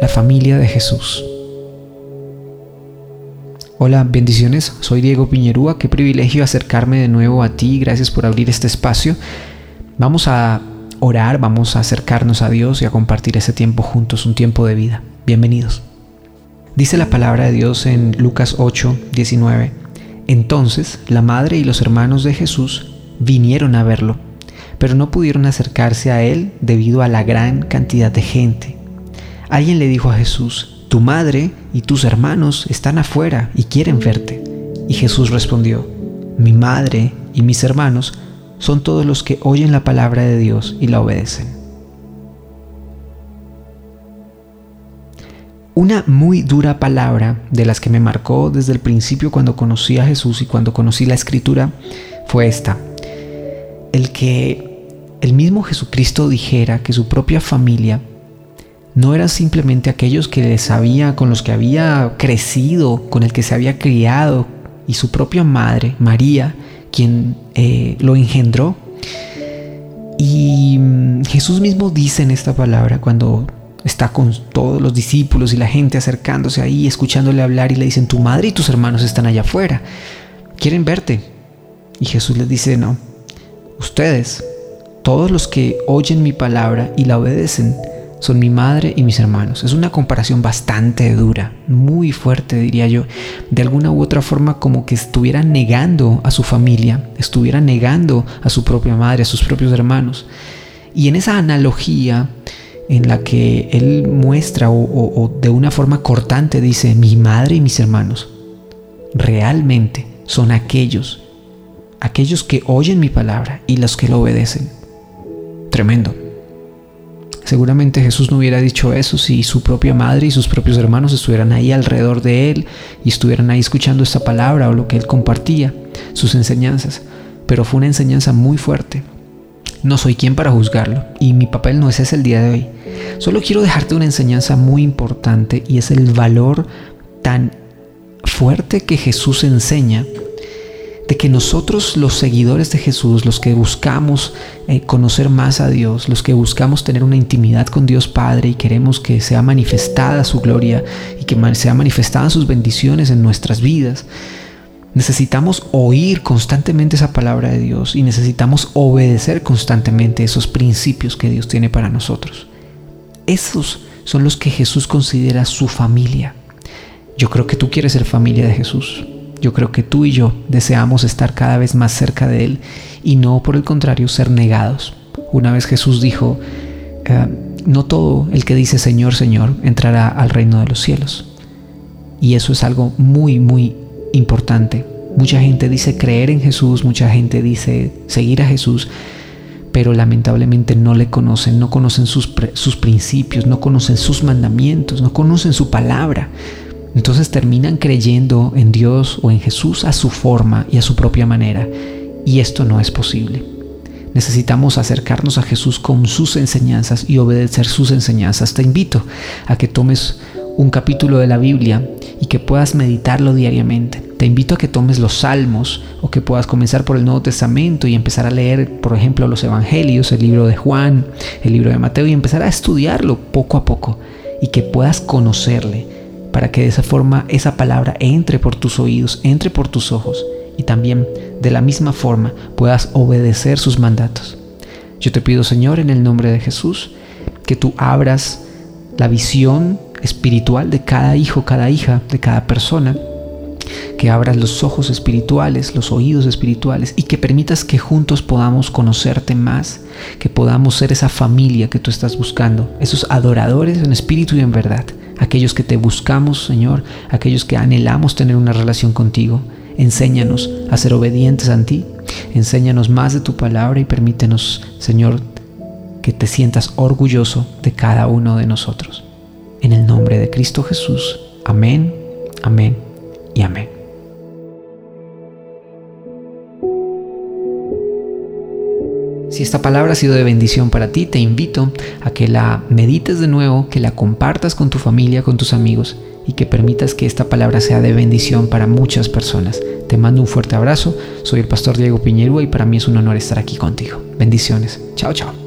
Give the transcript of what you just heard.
la familia de Jesús. Hola, bendiciones. Soy Diego Piñerúa. Qué privilegio acercarme de nuevo a ti. Gracias por abrir este espacio. Vamos a orar, vamos a acercarnos a Dios y a compartir ese tiempo juntos, un tiempo de vida. Bienvenidos. Dice la palabra de Dios en Lucas 8, 19. Entonces la madre y los hermanos de Jesús vinieron a verlo, pero no pudieron acercarse a él debido a la gran cantidad de gente. Alguien le dijo a Jesús, tu madre y tus hermanos están afuera y quieren verte. Y Jesús respondió, mi madre y mis hermanos son todos los que oyen la palabra de Dios y la obedecen. Una muy dura palabra de las que me marcó desde el principio cuando conocí a Jesús y cuando conocí la escritura fue esta. El que el mismo Jesucristo dijera que su propia familia no era simplemente aquellos que les había, con los que había crecido, con el que se había criado, y su propia madre, María, quien eh, lo engendró. Y mm, Jesús mismo dice en esta palabra cuando está con todos los discípulos y la gente acercándose ahí, escuchándole hablar y le dicen, tu madre y tus hermanos están allá afuera, quieren verte. Y Jesús les dice, no, ustedes, todos los que oyen mi palabra y la obedecen, son mi madre y mis hermanos. Es una comparación bastante dura, muy fuerte diría yo. De alguna u otra forma como que estuviera negando a su familia, estuviera negando a su propia madre, a sus propios hermanos. Y en esa analogía en la que él muestra o, de una forma cortante dice, mi madre y mis hermanos, realmente son aquellos, aquellos que oyen mi palabra y los que lo obedecen. Tremendo. Seguramente Jesús no hubiera dicho eso si su propia madre y sus propios hermanos estuvieran ahí alrededor de él y estuvieran ahí escuchando esta palabra o lo que él compartía, sus enseñanzas. Pero fue una enseñanza muy fuerte, no soy quien para juzgarlo y mi papel no es ese el día de hoy. Solo quiero dejarte una enseñanza muy importante y es el valor tan fuerte que Jesús enseña de que nosotros los seguidores de Jesús, los que buscamos eh, conocer más a Dios, los que buscamos tener una intimidad con Dios Padre y queremos que sea manifestada su gloria y que sea manifestada sus bendiciones en nuestras vidas, Necesitamos oír constantemente esa palabra de Dios y necesitamos obedecer constantemente esos principios que Dios tiene para nosotros. Esos son los que Jesús considera su familia. Yo creo que tú quieres ser familia de Jesús. Yo creo que tú y yo deseamos estar cada vez más cerca de Él y no por el contrario ser negados. Una vez Jesús dijo, eh, no todo el que dice Señor, Señor entrará al reino de los cielos. Y eso es algo muy, muy importante. Mucha gente dice creer en Jesús, mucha gente dice seguir a Jesús, pero lamentablemente no le conocen, no conocen sus, sus principios, no conocen sus mandamientos, no conocen su palabra. Entonces terminan creyendo en Dios o en Jesús a su forma y a su propia manera. Y esto no es posible. Necesitamos acercarnos a Jesús con sus enseñanzas y obedecer sus enseñanzas. Te invito a que tomes un capítulo de la Biblia y que puedas meditarlo diariamente. Te invito a que tomes los salmos o que puedas comenzar por el Nuevo Testamento y empezar a leer, por ejemplo, los Evangelios, el libro de Juan, el libro de Mateo y empezar a estudiarlo poco a poco y que puedas conocerle para que de esa forma esa palabra entre por tus oídos, entre por tus ojos y también de la misma forma puedas obedecer sus mandatos. Yo te pido, Señor, en el nombre de Jesús, que tú abras la visión espiritual de cada hijo, cada hija, de cada persona, que abras los ojos espirituales, los oídos espirituales y que permitas que juntos podamos conocerte más, que podamos ser esa familia que tú estás buscando, esos adoradores en espíritu y en verdad, aquellos que te buscamos, Señor, aquellos que anhelamos tener una relación contigo. Enséñanos a ser obedientes a ti, enséñanos más de tu palabra y permítenos, Señor, que te sientas orgulloso de cada uno de nosotros. En el nombre de Cristo Jesús. Amén, amén y amén. Si esta palabra ha sido de bendición para ti, te invito a que la medites de nuevo, que la compartas con tu familia, con tus amigos y que permitas que esta palabra sea de bendición para muchas personas. Te mando un fuerte abrazo, soy el pastor Diego Piñerúa y para mí es un honor estar aquí contigo. Bendiciones. Chao, chao.